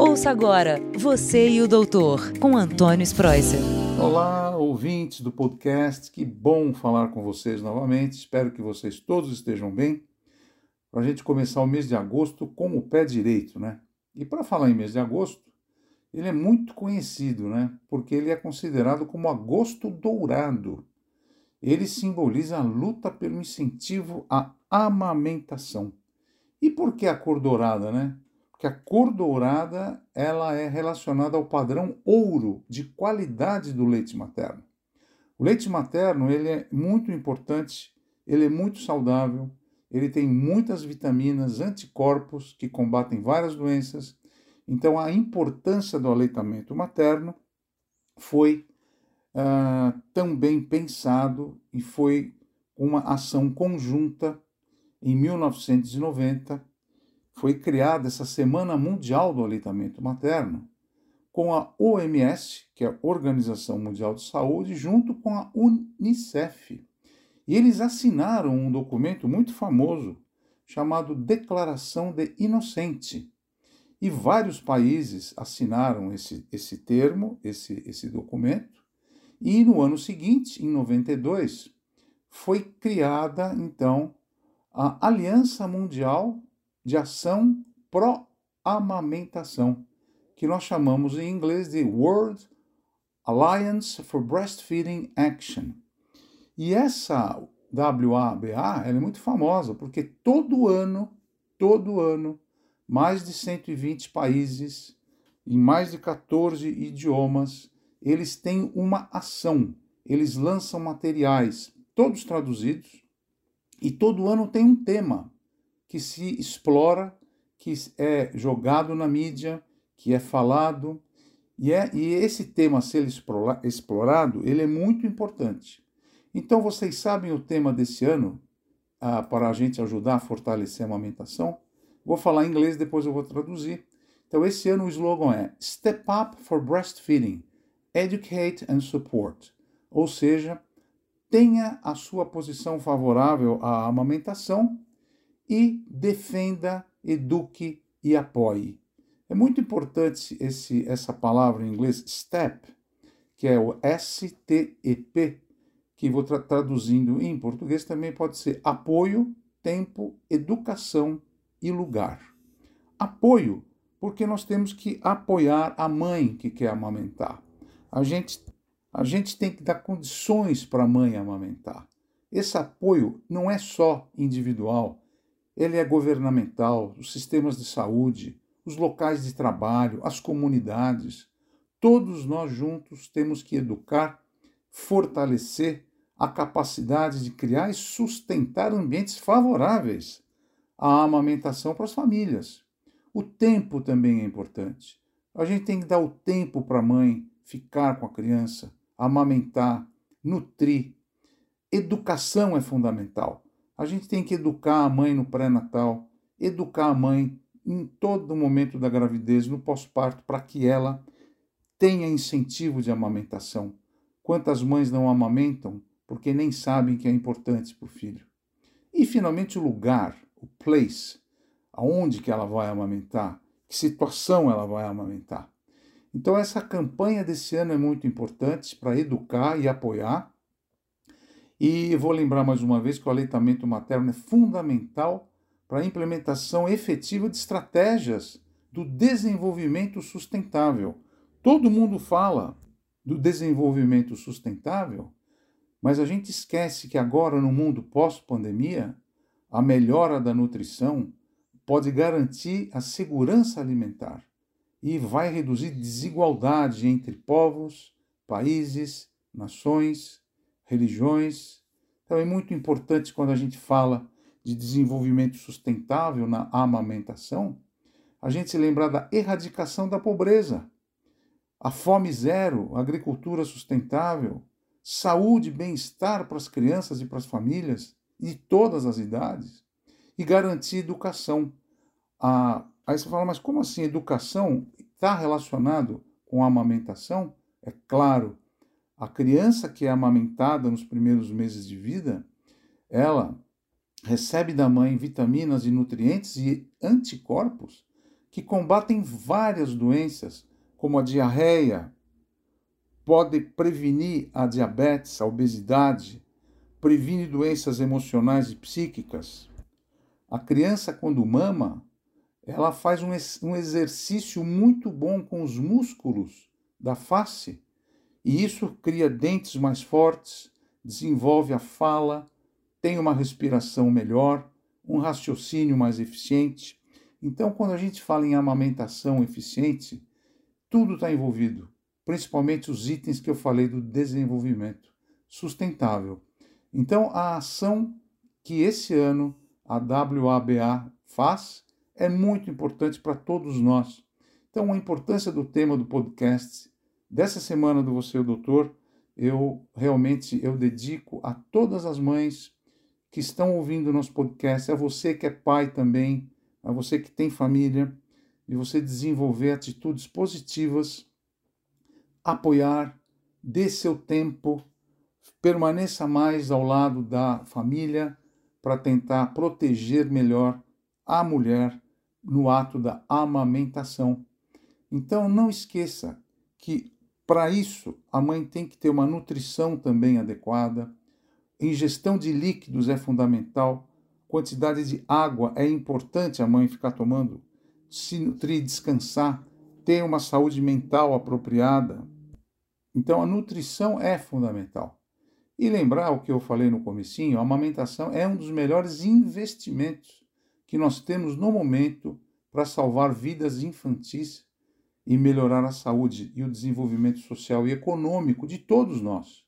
Ouça agora Você e o Doutor, com Antônio Spreuser. Olá, ouvintes do podcast, que bom falar com vocês novamente. Espero que vocês todos estejam bem. Para a gente começar o mês de agosto com o pé direito, né? E para falar em mês de agosto, ele é muito conhecido, né? Porque ele é considerado como agosto dourado. Ele simboliza a luta pelo incentivo à amamentação. E por que a cor dourada, né? Que a cor dourada ela é relacionada ao padrão ouro de qualidade do leite materno. O leite materno ele é muito importante, ele é muito saudável, ele tem muitas vitaminas, anticorpos que combatem várias doenças. Então a importância do aleitamento materno foi uh, também pensado e foi uma ação conjunta em 1990 foi criada essa Semana Mundial do Aleitamento Materno com a OMS, que é a Organização Mundial de Saúde, junto com a UNICEF. E eles assinaram um documento muito famoso chamado Declaração de Inocente. E vários países assinaram esse, esse termo, esse, esse documento. E no ano seguinte, em 92, foi criada então a Aliança Mundial de ação pró-amamentação, que nós chamamos em inglês de World Alliance for Breastfeeding Action. E essa WABA é muito famosa porque todo ano, todo ano, mais de 120 países, em mais de 14 idiomas, eles têm uma ação. Eles lançam materiais, todos traduzidos, e todo ano tem um tema que se explora, que é jogado na mídia, que é falado. E, é, e esse tema ser explorado, ele é muito importante. Então, vocês sabem o tema desse ano, ah, para a gente ajudar a fortalecer a amamentação? Vou falar em inglês, depois eu vou traduzir. Então, esse ano o slogan é Step Up for Breastfeeding, Educate and Support. Ou seja, tenha a sua posição favorável à amamentação e defenda, eduque e apoie. É muito importante esse, essa palavra em inglês, STEP, que é o S-T-E-P, que vou tra traduzindo em português também pode ser apoio, tempo, educação e lugar. Apoio, porque nós temos que apoiar a mãe que quer amamentar. A gente, a gente tem que dar condições para a mãe amamentar. Esse apoio não é só individual, ele é governamental, os sistemas de saúde, os locais de trabalho, as comunidades. Todos nós juntos temos que educar, fortalecer a capacidade de criar e sustentar ambientes favoráveis à amamentação para as famílias. O tempo também é importante. A gente tem que dar o tempo para a mãe ficar com a criança, amamentar, nutrir. Educação é fundamental. A gente tem que educar a mãe no pré-natal, educar a mãe em todo momento da gravidez, no pós-parto, para que ela tenha incentivo de amamentação. Quantas mães não amamentam porque nem sabem que é importante para o filho? E finalmente o lugar, o place, aonde que ela vai amamentar, que situação ela vai amamentar. Então essa campanha desse ano é muito importante para educar e apoiar e vou lembrar mais uma vez que o aleitamento materno é fundamental para a implementação efetiva de estratégias do desenvolvimento sustentável. Todo mundo fala do desenvolvimento sustentável, mas a gente esquece que agora, no mundo pós-pandemia, a melhora da nutrição pode garantir a segurança alimentar e vai reduzir desigualdade entre povos, países, nações religiões. É muito importante quando a gente fala de desenvolvimento sustentável na amamentação, a gente se lembrar da erradicação da pobreza, a fome zero, a agricultura sustentável, saúde e bem-estar para as crianças e para as famílias de todas as idades e garantir educação. Ah, aí você fala, mas como assim educação está relacionado com a amamentação? É claro, a criança que é amamentada nos primeiros meses de vida, ela recebe da mãe vitaminas e nutrientes e anticorpos que combatem várias doenças, como a diarreia, pode prevenir a diabetes, a obesidade, previne doenças emocionais e psíquicas. A criança, quando mama, ela faz um, exercício muito bom com os músculos da face, e isso cria dentes mais fortes, desenvolve a fala, tem uma respiração melhor, um raciocínio mais eficiente. Então, quando a gente fala em amamentação eficiente, tudo está envolvido, principalmente os itens que eu falei do desenvolvimento sustentável. Então, a ação que esse ano a WABA faz é muito importante para todos nós. Então, a importância do tema do podcast dessa semana do Você o Doutor, eu realmente eu dedico a todas as mães que estão ouvindo o nosso podcast, a você que é pai também, a você que tem família, e você desenvolver atitudes positivas, apoiar, dê seu tempo, permaneça mais ao lado da família para tentar proteger melhor a mulher no ato da amamentação. Então não esqueça que para isso a mãe tem que ter uma nutrição também adequada, ingestão de líquidos é fundamental, quantidade de água é importante a mãe ficar tomando, se nutrir, descansar, ter uma saúde mental apropriada. Então a nutrição é fundamental. E lembrar o que eu falei no comecinho, a amamentação é um dos melhores investimentos que nós temos no momento para salvar vidas infantis e melhorar a saúde e o desenvolvimento social e econômico de todos nós.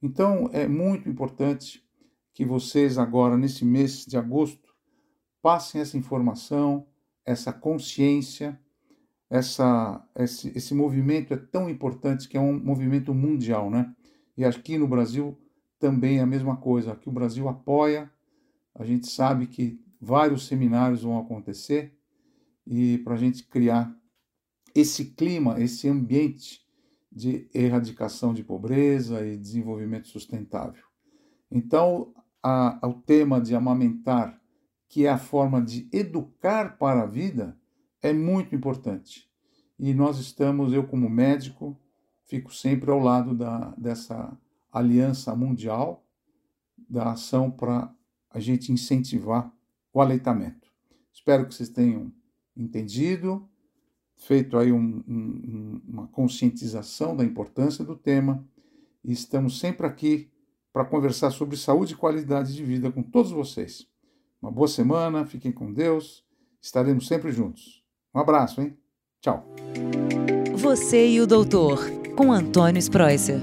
Então, é muito importante que vocês agora nesse mês de agosto passem essa informação, essa consciência, essa esse, esse movimento é tão importante que é um movimento mundial, né? E aqui no Brasil também é a mesma coisa. Aqui o Brasil apoia, a gente sabe que vários seminários vão acontecer e para a gente criar esse clima, esse ambiente de erradicação de pobreza e desenvolvimento sustentável. Então, a, o tema de amamentar, que é a forma de educar para a vida, é muito importante. E nós estamos, eu como médico, fico sempre ao lado da, dessa aliança mundial da ação para a gente incentivar o aleitamento. Espero que vocês tenham entendido, feito aí um, um, uma conscientização da importância do tema e estamos sempre aqui para conversar sobre saúde e qualidade de vida com todos vocês. Uma boa semana, fiquem com Deus, estaremos sempre juntos. Um abraço, hein? Tchau. Você e o doutor com Antônio Spreuser.